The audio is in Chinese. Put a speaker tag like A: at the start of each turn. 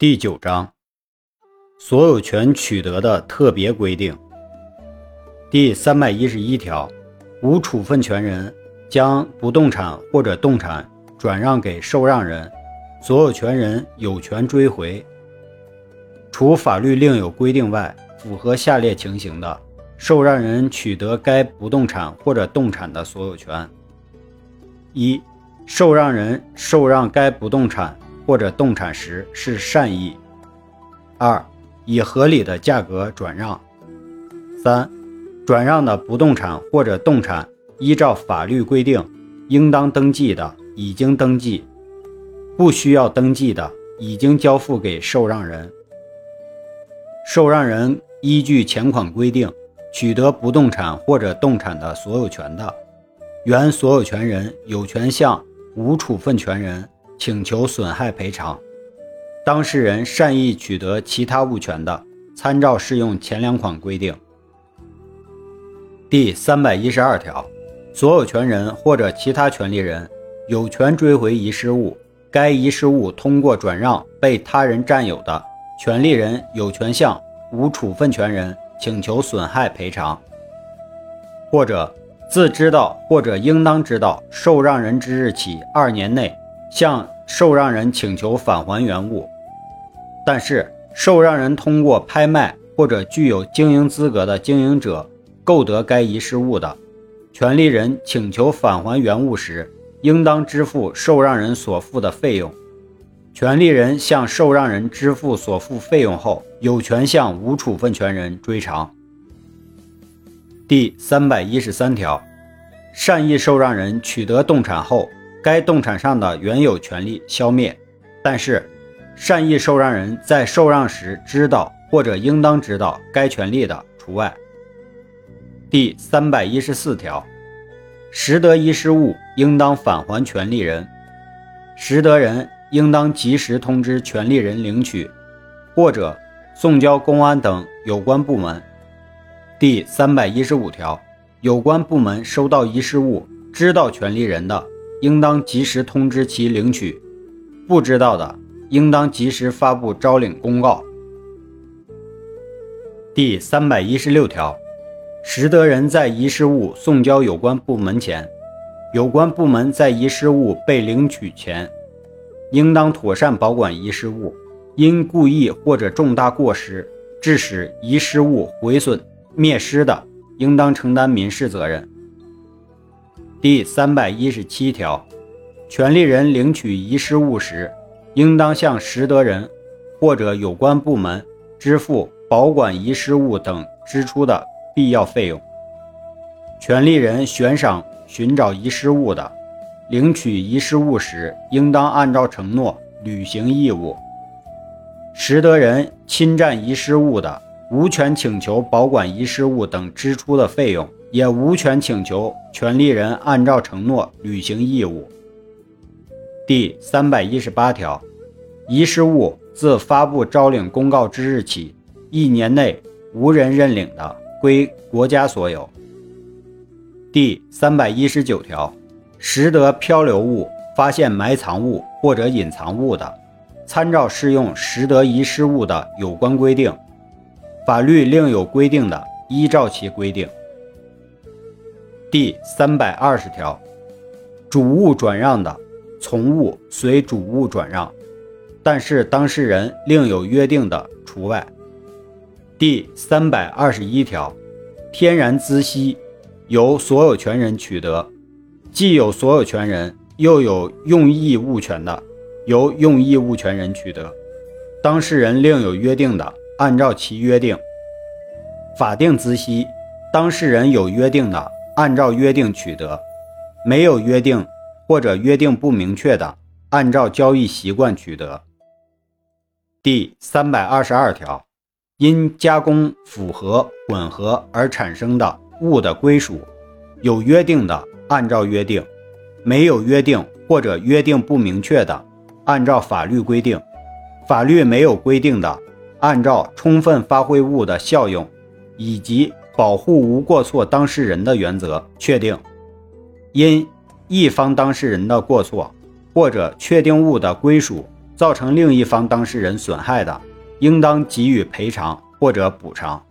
A: 第九章，所有权取得的特别规定。第三百一十一条，无处分权人将不动产或者动产转让给受让人，所有权人有权追回。除法律另有规定外，符合下列情形的，受让人取得该不动产或者动产的所有权：一、受让人受让该不动产。或者动产时是善意。二、以合理的价格转让。三、转让的不动产或者动产依照法律规定应当登记的，已经登记；不需要登记的，已经交付给受让人。受让人依据前款规定取得不动产或者动产的所有权的，原所有权人有权向无处分权人。请求损害赔偿，当事人善意取得其他物权的，参照适用前两款规定。第三百一十二条，所有权人或者其他权利人有权追回遗失物，该遗失物通过转让被他人占有的，权利人有权向无处分权人请求损害赔偿，或者自知道或者应当知道受让人之日起二年内。向受让人请求返还原物，但是受让人通过拍卖或者具有经营资格的经营者购得该遗失物的，权利人请求返还原物时，应当支付受让人所付的费用。权利人向受让人支付所付费用后，有权向无处分权人追偿。第三百一十三条，善意受让人取得动产后。该动产上的原有权利消灭，但是善意受让人在受让时知道或者应当知道该权利的除外。第三百一十四条，拾得遗失物应当返还权利人，拾得人应当及时通知权利人领取，或者送交公安等有关部门。第三百一十五条，有关部门收到遗失物，知道权利人的。应当及时通知其领取，不知道的，应当及时发布招领公告。第三百一十六条，拾得人在遗失物送交有关部门前，有关部门在遗失物被领取前，应当妥善保管遗失物。因故意或者重大过失致使遗失物毁损灭失的，应当承担民事责任。第三百一十七条，权利人领取遗失物时，应当向拾得人或者有关部门支付保管遗失物等支出的必要费用。权利人悬赏寻找遗失物的，领取遗失物时，应当按照承诺履行义务。拾得人侵占遗失物的，无权请求保管遗失物等支出的费用。也无权请求权利人按照承诺履行义务。第三百一十八条，遗失物自发布招领公告之日起一年内无人认领的，归国家所有。第三百一十九条，拾得漂流物、发现埋藏物或者隐藏物的，参照适用拾得遗失物的有关规定，法律另有规定的，依照其规定。第三百二十条，主物转让的，从物随主物转让，但是当事人另有约定的除外。第三百二十一条，天然资息由所有权人取得，既有所有权人又有用益物权的，由用益物权人取得，当事人另有约定的，按照其约定。法定资息，当事人有约定的。按照约定取得，没有约定或者约定不明确的，按照交易习惯取得。第三百二十二条，因加工、符合、混合而产生的物的归属，有约定的，按照约定；没有约定或者约定不明确的，按照法律规定；法律没有规定的，按照充分发挥物的效用，以及。保护无过错当事人的原则确定，因一方当事人的过错或者确定物的归属造成另一方当事人损害的，应当给予赔偿或者补偿。